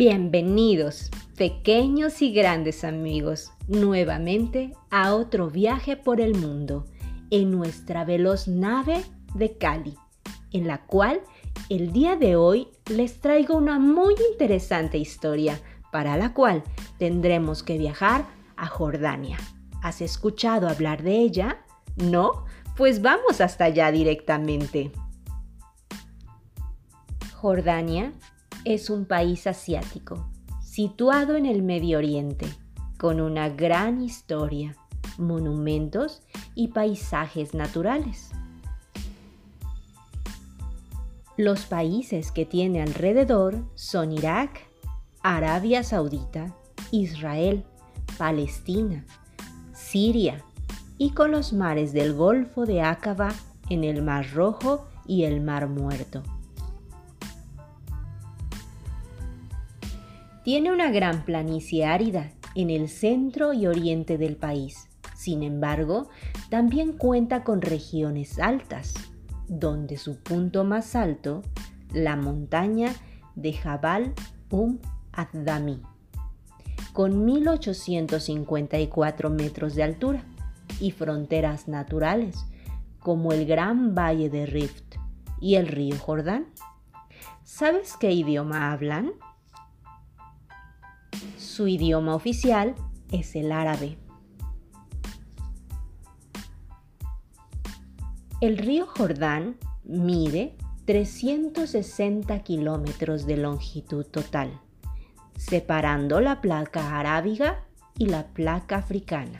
Bienvenidos, pequeños y grandes amigos, nuevamente a otro viaje por el mundo en nuestra veloz nave de Cali, en la cual el día de hoy les traigo una muy interesante historia para la cual tendremos que viajar a Jordania. ¿Has escuchado hablar de ella? ¿No? Pues vamos hasta allá directamente. Jordania es un país asiático, situado en el Medio Oriente, con una gran historia, monumentos y paisajes naturales. Los países que tiene alrededor son Irak, Arabia Saudita, Israel, Palestina, Siria y con los mares del Golfo de Aqaba en el Mar Rojo y el Mar Muerto. Tiene una gran planicie árida en el centro y oriente del país. Sin embargo, también cuenta con regiones altas, donde su punto más alto, la montaña de Jabal Um Addami, con 1854 metros de altura y fronteras naturales como el gran valle de Rift y el río Jordán. ¿Sabes qué idioma hablan? Su idioma oficial es el árabe. El río Jordán mide 360 kilómetros de longitud total, separando la placa arábiga y la placa africana.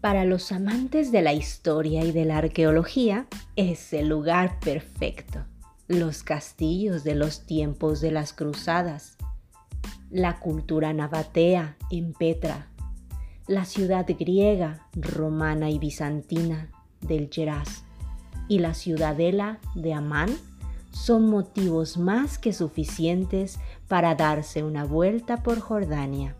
Para los amantes de la historia y de la arqueología, es el lugar perfecto los castillos de los tiempos de las cruzadas, la cultura nabatea en Petra, la ciudad griega, romana y bizantina del Geras y la ciudadela de Amán son motivos más que suficientes para darse una vuelta por Jordania.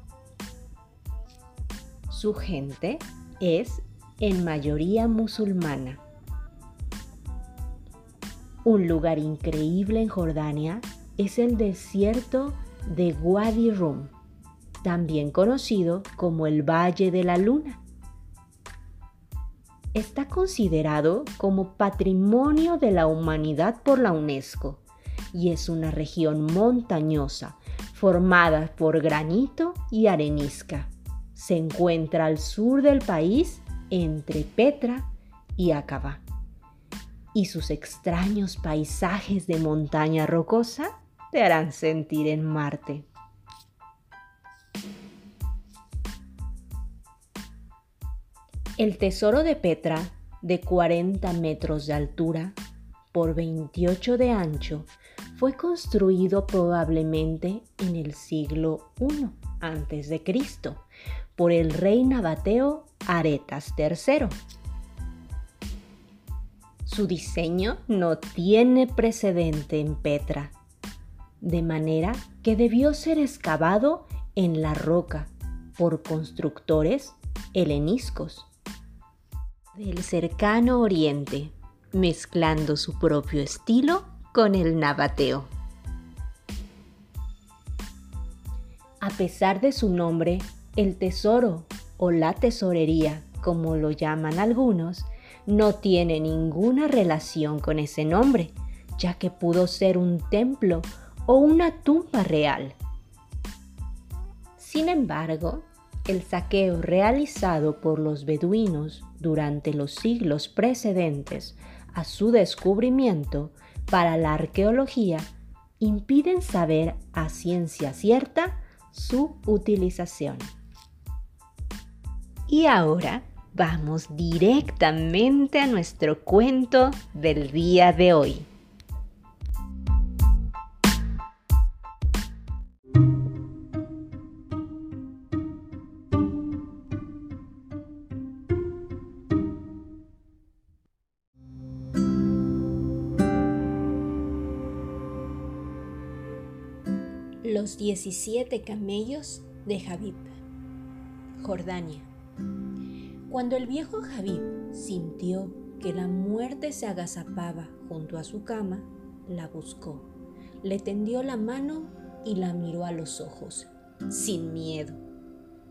Su gente es en mayoría musulmana un lugar increíble en Jordania es el desierto de Wadi Rum, también conocido como el Valle de la Luna. Está considerado como Patrimonio de la Humanidad por la UNESCO y es una región montañosa formada por granito y arenisca. Se encuentra al sur del país entre Petra y Aqaba y sus extraños paisajes de montaña rocosa te harán sentir en Marte. El tesoro de Petra, de 40 metros de altura por 28 de ancho, fue construido probablemente en el siglo I a.C. por el rey nabateo Aretas III su diseño no tiene precedente en Petra, de manera que debió ser excavado en la roca por constructores heleniscos del cercano oriente, mezclando su propio estilo con el nabateo. A pesar de su nombre, el tesoro o la tesorería, como lo llaman algunos, no tiene ninguna relación con ese nombre, ya que pudo ser un templo o una tumba real. Sin embargo, el saqueo realizado por los beduinos durante los siglos precedentes a su descubrimiento para la arqueología impiden saber a ciencia cierta su utilización. Y ahora vamos directamente a nuestro cuento del día de hoy. Los 17 camellos de Javib, Jordania. Cuando el viejo Javib sintió que la muerte se agazapaba junto a su cama, la buscó, le tendió la mano y la miró a los ojos, sin miedo.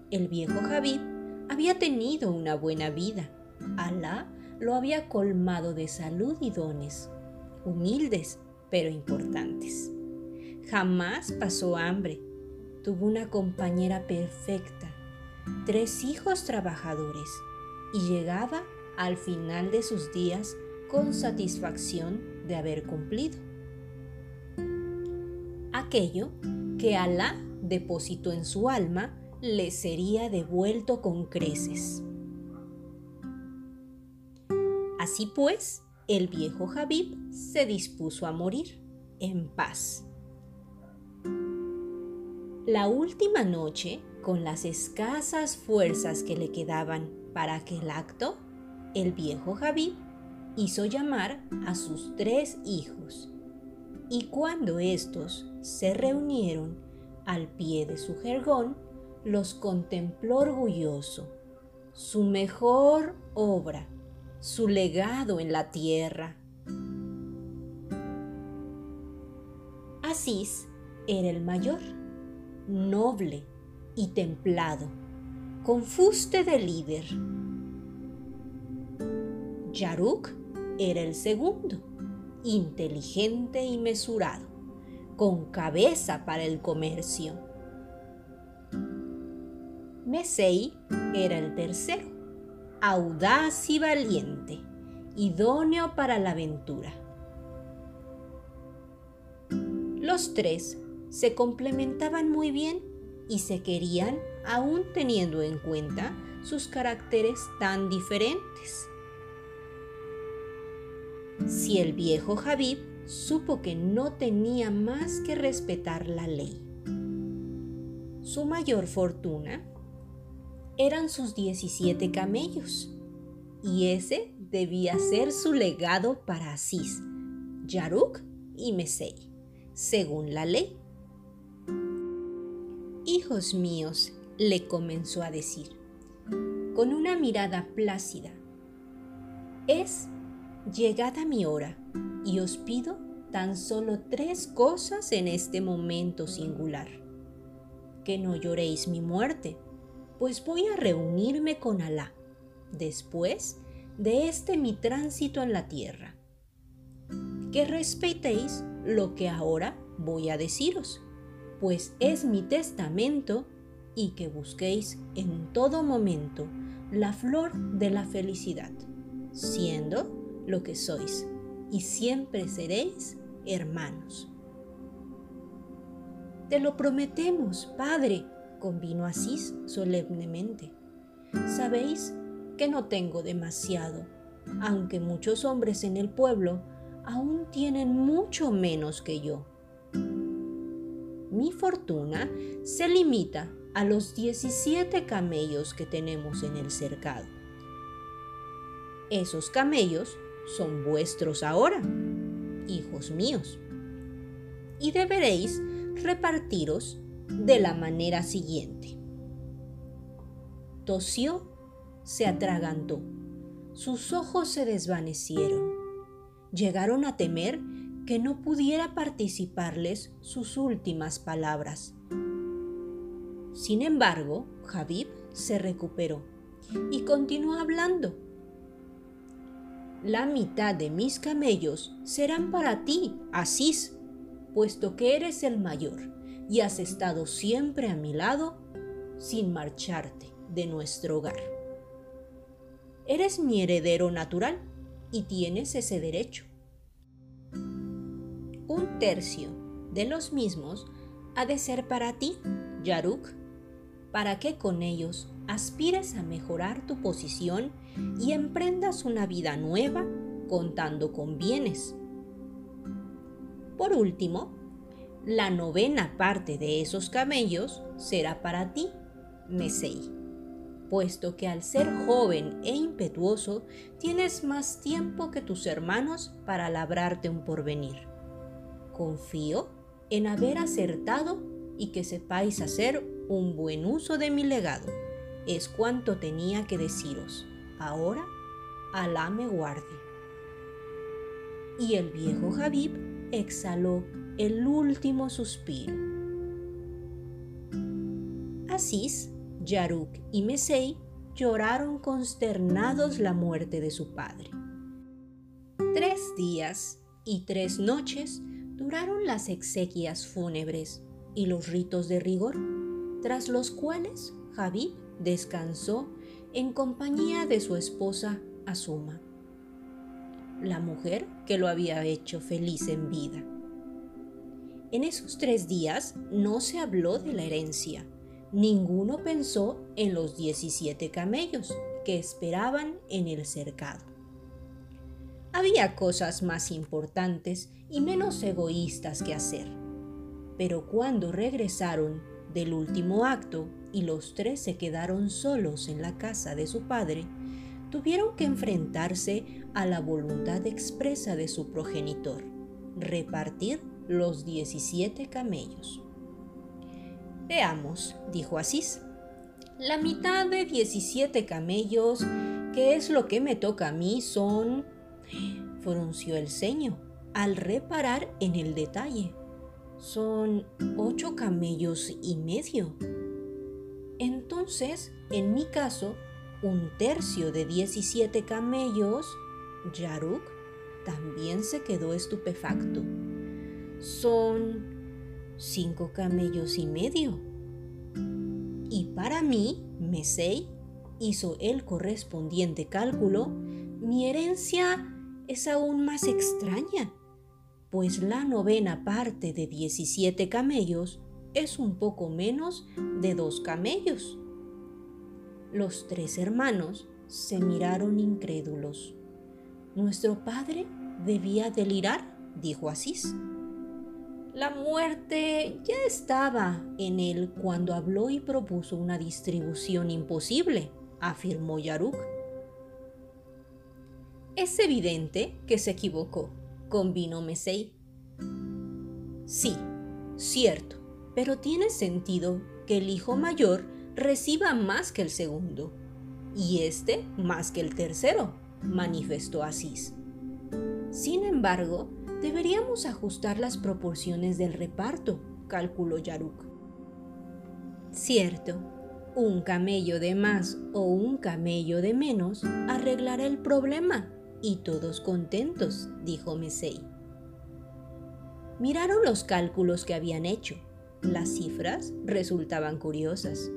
El viejo Habib había tenido una buena vida. Alá lo había colmado de salud y dones, humildes pero importantes. Jamás pasó hambre. Tuvo una compañera perfecta, tres hijos trabajadores y llegaba al final de sus días con satisfacción de haber cumplido. Aquello que Alá depositó en su alma le sería devuelto con creces. Así pues, el viejo Habib se dispuso a morir en paz. La última noche, con las escasas fuerzas que le quedaban para aquel acto, el viejo Habib hizo llamar a sus tres hijos. Y cuando estos se reunieron al pie de su jergón, los contempló orgulloso, su mejor obra, su legado en la tierra. Asís era el mayor, noble y templado, con fuste de líder. Yaruk era el segundo, inteligente y mesurado, con cabeza para el comercio. Mesei era el tercero, audaz y valiente, idóneo para la aventura. Los tres se complementaban muy bien y se querían aún teniendo en cuenta sus caracteres tan diferentes. Si el viejo Habib supo que no tenía más que respetar la ley. Su mayor fortuna eran sus 17 camellos, y ese debía ser su legado para Asís, Yaruk y Mesei, según la ley. Hijos míos, le comenzó a decir, con una mirada plácida, es llegada mi hora y os pido tan solo tres cosas en este momento singular. Que no lloréis mi muerte, pues voy a reunirme con Alá después de este mi tránsito en la tierra. Que respetéis lo que ahora voy a deciros, pues es mi testamento y que busquéis en todo momento la flor de la felicidad, siendo lo que sois y siempre seréis hermanos. Te lo prometemos, Padre, convino Asís solemnemente. Sabéis que no tengo demasiado, aunque muchos hombres en el pueblo aún tienen mucho menos que yo. Mi fortuna se limita a los 17 camellos que tenemos en el cercado. Esos camellos son vuestros ahora, hijos míos, y deberéis repartiros de la manera siguiente. Tosió, se atragantó, sus ojos se desvanecieron, llegaron a temer que no pudiera participarles sus últimas palabras. Sin embargo, Habib se recuperó y continuó hablando la mitad de mis camellos serán para ti, Asís, puesto que eres el mayor y has estado siempre a mi lado sin marcharte de nuestro hogar. Eres mi heredero natural y tienes ese derecho. Un tercio de los mismos ha de ser para ti, Yaruk, para que con ellos aspires a mejorar tu posición y emprendas una vida nueva contando con bienes. Por último, la novena parte de esos camellos será para ti, Mesei, puesto que al ser joven e impetuoso tienes más tiempo que tus hermanos para labrarte un porvenir. Confío en haber acertado y que sepáis hacer un buen uso de mi legado. Es cuanto tenía que deciros. Ahora, Alá me guarde. Y el viejo Habib exhaló el último suspiro. Asís, Yaruk y Mesei lloraron consternados la muerte de su padre. Tres días y tres noches duraron las exequias fúnebres y los ritos de rigor, tras los cuales Javid descansó en compañía de su esposa Azuma, la mujer que lo había hecho feliz en vida. En esos tres días no se habló de la herencia, ninguno pensó en los 17 camellos que esperaban en el cercado. Había cosas más importantes y menos egoístas que hacer. Pero cuando regresaron del último acto y los tres se quedaron solos en la casa de su padre, tuvieron que enfrentarse a la voluntad expresa de su progenitor, repartir los 17 camellos. Veamos, dijo Asís. La mitad de 17 camellos, que es lo que me toca a mí, son... frunció el ceño al reparar en el detalle. Son ocho camellos y medio. Entonces, en mi caso, un tercio de 17 camellos, Yaruk también se quedó estupefacto. Son cinco camellos y medio. Y para mí, Mesei hizo el correspondiente cálculo, mi herencia es aún más extraña, pues la novena parte de 17 camellos es un poco menos de dos camellos. Los tres hermanos se miraron incrédulos. Nuestro padre debía delirar, dijo Asís. La muerte ya estaba en él cuando habló y propuso una distribución imposible, afirmó Yaruk. Es evidente que se equivocó, convino Mesei. Sí, cierto, pero tiene sentido que el hijo mayor reciba más que el segundo, y este más que el tercero, manifestó Asís. Sin embargo, Deberíamos ajustar las proporciones del reparto, calculó Yaruk. Cierto, un camello de más o un camello de menos arreglará el problema y todos contentos, dijo Mesei. Miraron los cálculos que habían hecho. Las cifras resultaban curiosas.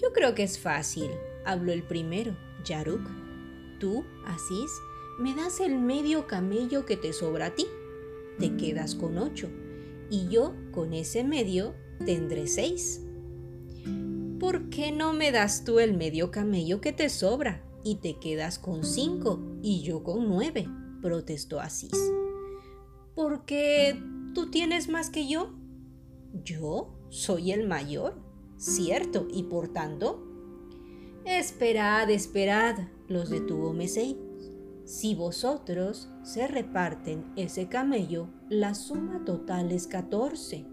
Yo creo que es fácil, habló el primero, Yaruk. Tú, Asís, me das el medio camello que te sobra a ti, te quedas con ocho, y yo con ese medio tendré seis. ¿Por qué no me das tú el medio camello que te sobra y te quedas con cinco y yo con nueve? protestó Asís. Porque tú tienes más que yo. Yo soy el mayor, cierto, y por tanto... Esperad, esperad, los detuvo Mesei. Si vosotros se reparten ese camello, la suma total es 14.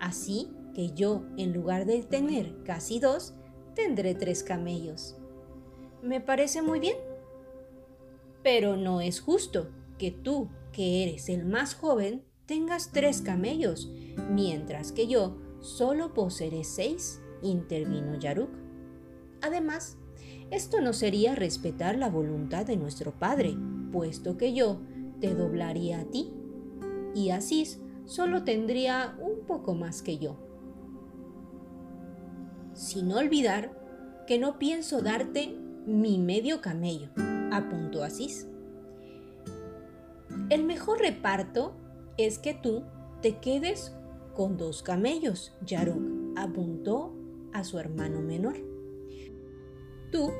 Así que yo, en lugar de tener casi dos, tendré tres camellos. Me parece muy bien. Pero no es justo que tú, que eres el más joven, tengas tres camellos, mientras que yo solo poseeré seis, intervino Yaruk. Además, esto no sería respetar la voluntad de nuestro Padre, puesto que yo te doblaría a ti, y Asís solo tendría un poco más que yo. Sin olvidar que no pienso darte mi medio camello, apuntó Asís. El mejor reparto es que tú te quedes con dos camellos, Yaruk apuntó a su hermano menor. Tú,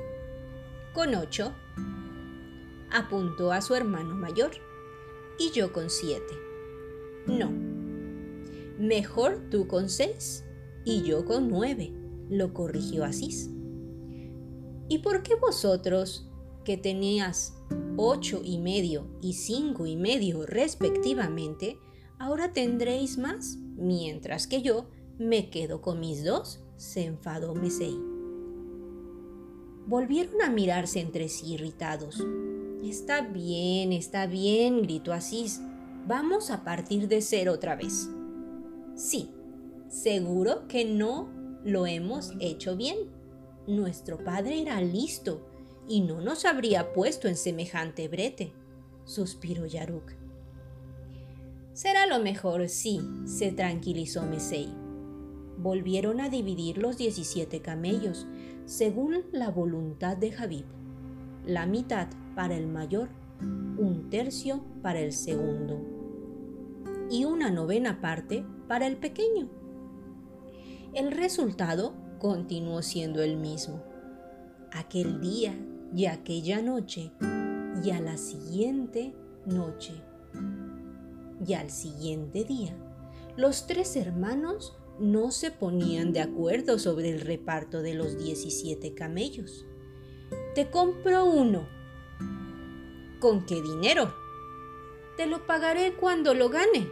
con ocho, apuntó a su hermano mayor, y yo con siete. No, mejor tú con seis y yo con nueve, lo corrigió Asís. ¿Y por qué vosotros, que tenías ocho y medio y cinco y medio respectivamente, ahora tendréis más, mientras que yo me quedo con mis dos? se enfadó Mesei volvieron a mirarse entre sí irritados. Está bien, está bien, gritó Asís. Vamos a partir de cero otra vez. Sí, seguro que no lo hemos hecho bien. Nuestro padre era listo y no nos habría puesto en semejante brete, suspiró Yaruk. Será lo mejor, sí, se tranquilizó Mesei. Volvieron a dividir los 17 camellos, según la voluntad de Javib. La mitad para el mayor, un tercio para el segundo y una novena parte para el pequeño. El resultado continuó siendo el mismo. Aquel día y aquella noche y a la siguiente noche y al siguiente día, los tres hermanos no se ponían de acuerdo sobre el reparto de los 17 camellos. Te compro uno. ¿Con qué dinero? Te lo pagaré cuando lo gane.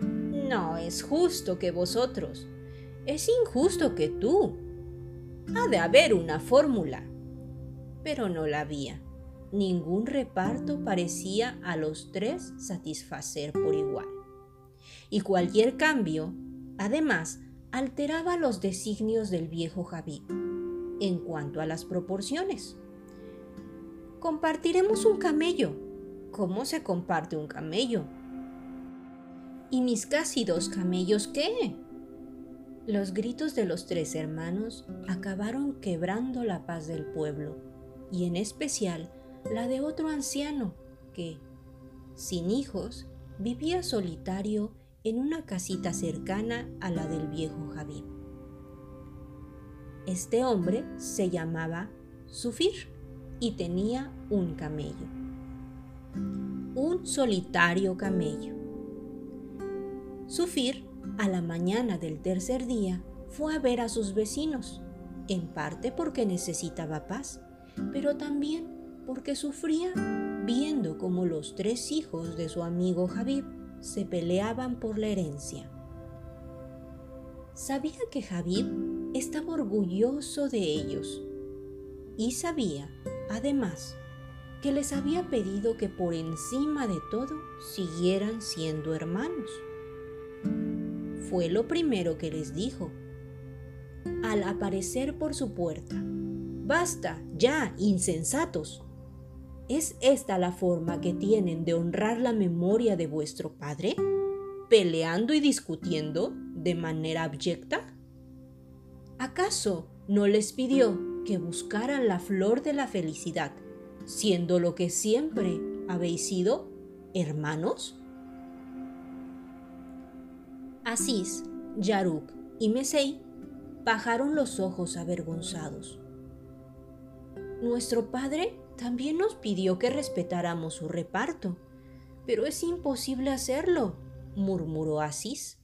No es justo que vosotros. Es injusto que tú. Ha de haber una fórmula. Pero no la había. Ningún reparto parecía a los tres satisfacer por igual. Y cualquier cambio, además, alteraba los designios del viejo Javí en cuanto a las proporciones. Compartiremos un camello. ¿Cómo se comparte un camello? ¿Y mis casi dos camellos qué? Los gritos de los tres hermanos acabaron quebrando la paz del pueblo, y en especial la de otro anciano que, sin hijos, vivía solitario en una casita cercana a la del viejo Javid. Este hombre se llamaba Sufir y tenía un camello. Un solitario camello. Sufir, a la mañana del tercer día, fue a ver a sus vecinos, en parte porque necesitaba paz, pero también porque sufría viendo cómo los tres hijos de su amigo Javib se peleaban por la herencia. Sabía que Javib estaba orgulloso de ellos y sabía, además, que les había pedido que por encima de todo siguieran siendo hermanos. Fue lo primero que les dijo. Al aparecer por su puerta, Basta, ya, insensatos. ¿Es esta la forma que tienen de honrar la memoria de vuestro padre? ¿Peleando y discutiendo de manera abyecta? ¿Acaso no les pidió que buscaran la flor de la felicidad, siendo lo que siempre habéis sido, hermanos? Asís, Yaruk y Mesei bajaron los ojos avergonzados. Nuestro padre también nos pidió que respetáramos su reparto, pero es imposible hacerlo, murmuró Asís.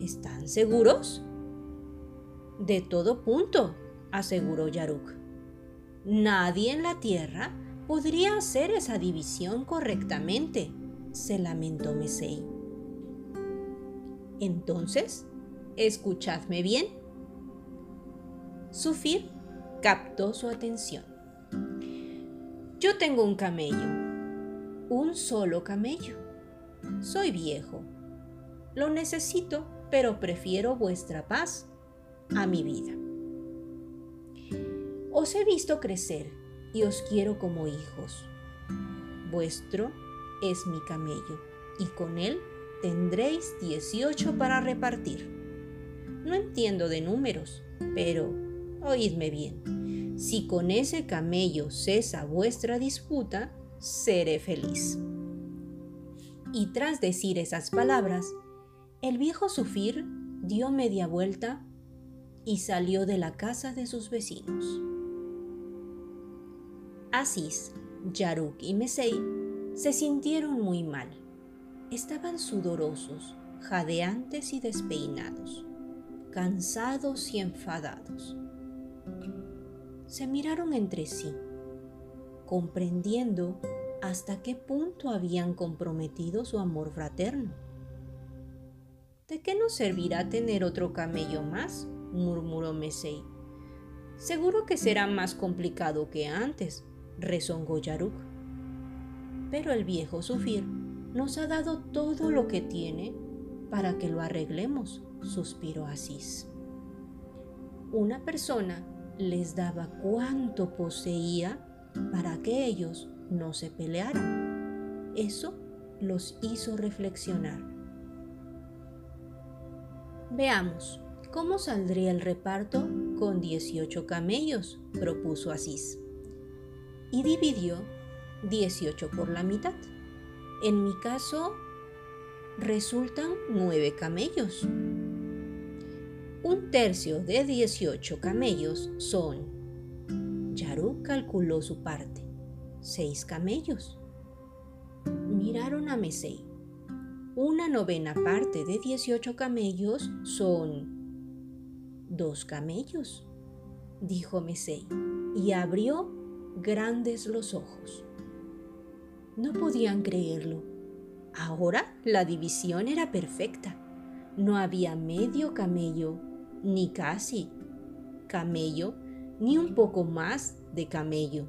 ¿Están seguros? De todo punto, aseguró Yaruk. Nadie en la Tierra podría hacer esa división correctamente, se lamentó Mesei. Entonces, escuchadme bien. Sufir captó su atención. Yo tengo un camello, un solo camello. Soy viejo. Lo necesito, pero prefiero vuestra paz a mi vida. Os he visto crecer y os quiero como hijos. Vuestro es mi camello y con él tendréis 18 para repartir. No entiendo de números, pero oídme bien. Si con ese camello cesa vuestra disputa, seré feliz. Y tras decir esas palabras, el viejo Sufir dio media vuelta y salió de la casa de sus vecinos. Asís, Yaruk y Mesei se sintieron muy mal. Estaban sudorosos, jadeantes y despeinados, cansados y enfadados. Se miraron entre sí, comprendiendo hasta qué punto habían comprometido su amor fraterno. ¿De qué nos servirá tener otro camello más? murmuró Mesei. Seguro que será más complicado que antes, rezongó Yaruk. Pero el viejo Sufir nos ha dado todo lo que tiene para que lo arreglemos, suspiró Asís. Una persona les daba cuanto poseía para que ellos no se pelearan. Eso los hizo reflexionar. Veamos, ¿cómo saldría el reparto con 18 camellos? propuso Asís. Y dividió 18 por la mitad. En mi caso, resultan 9 camellos. Un tercio de 18 camellos son. Yaruk calculó su parte. Seis camellos. Miraron a Mesei. Una novena parte de 18 camellos son dos camellos, dijo Mesei, y abrió grandes los ojos. No podían creerlo. Ahora la división era perfecta. No había medio camello, ni casi camello, ni un poco más de camello.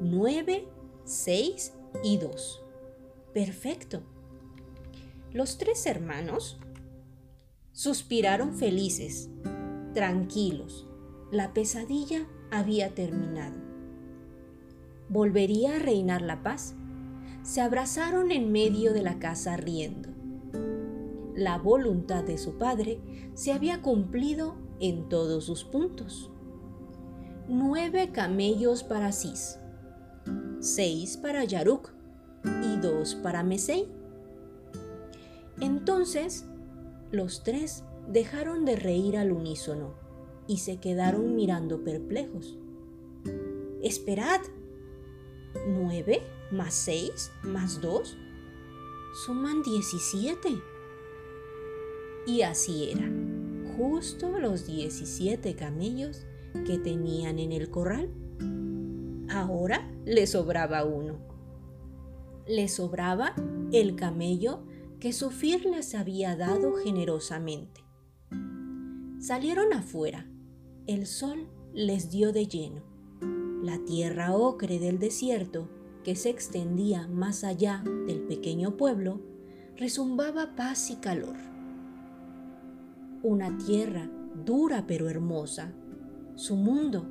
Nueve, seis y dos. Perfecto. Los tres hermanos suspiraron felices, tranquilos. La pesadilla había terminado. Volvería a reinar la paz. Se abrazaron en medio de la casa riendo. La voluntad de su padre se había cumplido en todos sus puntos. Nueve camellos para Cis, seis para Yaruk y dos para Mesei. Entonces, los tres dejaron de reír al unísono y se quedaron mirando perplejos. Esperad. ¿Nueve más seis más dos? Suman diecisiete. Y así era, justo los diecisiete camellos que tenían en el corral. Ahora le sobraba uno le sobraba el camello que Sufir les había dado generosamente. Salieron afuera. El sol les dio de lleno. La tierra ocre del desierto, que se extendía más allá del pequeño pueblo, resumbaba paz y calor. Una tierra dura pero hermosa, su mundo.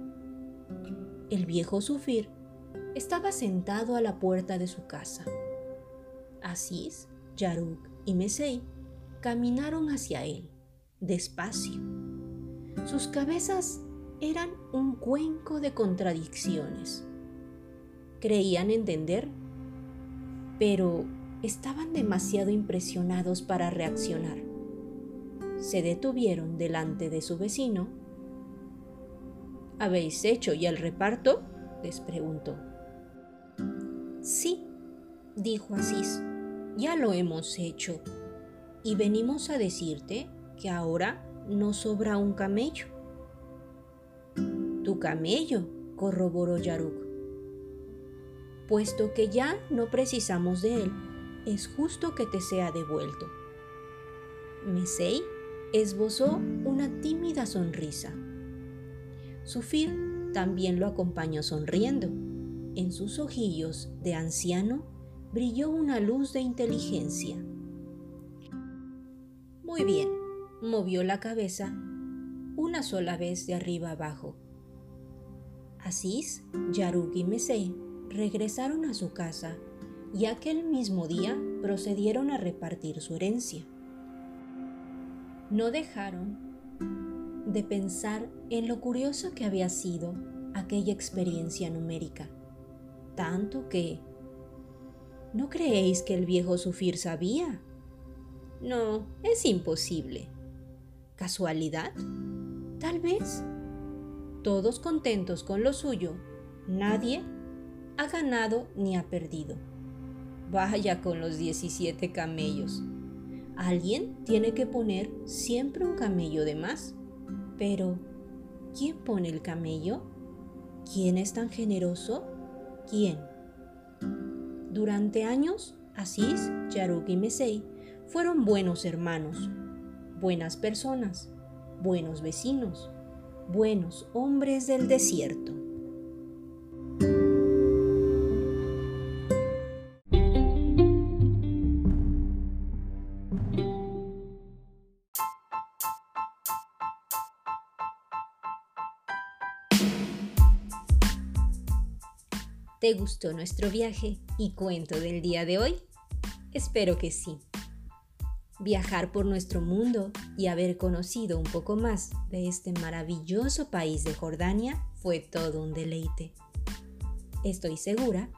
El viejo Sufir estaba sentado a la puerta de su casa. Asís, Yaruk y Mesei caminaron hacia él, despacio. Sus cabezas eran un cuenco de contradicciones. Creían entender, pero estaban demasiado impresionados para reaccionar. Se detuvieron delante de su vecino. ¿Habéis hecho ya el reparto? les preguntó. Sí, dijo Asís, ya lo hemos hecho. Y venimos a decirte que ahora no sobra un camello. Tu camello, corroboró Yaruk. Puesto que ya no precisamos de él, es justo que te sea devuelto. Mesei esbozó una tímida sonrisa. Sufir también lo acompañó sonriendo en sus ojillos de anciano brilló una luz de inteligencia. Muy bien, movió la cabeza una sola vez de arriba abajo. Asís, Yaruk y Mesei regresaron a su casa y aquel mismo día procedieron a repartir su herencia. No dejaron de pensar en lo curioso que había sido aquella experiencia numérica tanto que... ¿No creéis que el viejo Sufir sabía? No, es imposible. ¿Casualidad? Tal vez. Todos contentos con lo suyo, nadie ha ganado ni ha perdido. Vaya con los 17 camellos. Alguien tiene que poner siempre un camello de más. Pero, ¿quién pone el camello? ¿Quién es tan generoso? quién. Durante años, Asís, Yaruk y Mesei fueron buenos hermanos, buenas personas, buenos vecinos, buenos hombres del desierto. ¿Te gustó nuestro viaje y cuento del día de hoy? Espero que sí. Viajar por nuestro mundo y haber conocido un poco más de este maravilloso país de Jordania fue todo un deleite. Estoy segura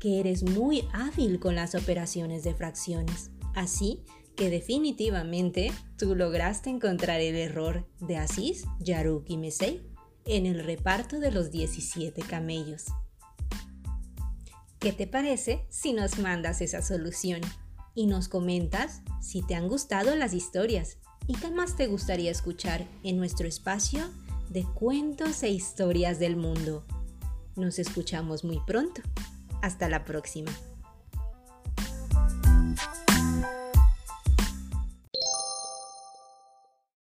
que eres muy hábil con las operaciones de fracciones, así que definitivamente tú lograste encontrar el error de Asís, Yaruk y Mesei en el reparto de los 17 camellos. ¿Qué te parece si nos mandas esa solución y nos comentas si te han gustado las historias y qué más te gustaría escuchar en nuestro espacio de cuentos e historias del mundo? Nos escuchamos muy pronto. Hasta la próxima.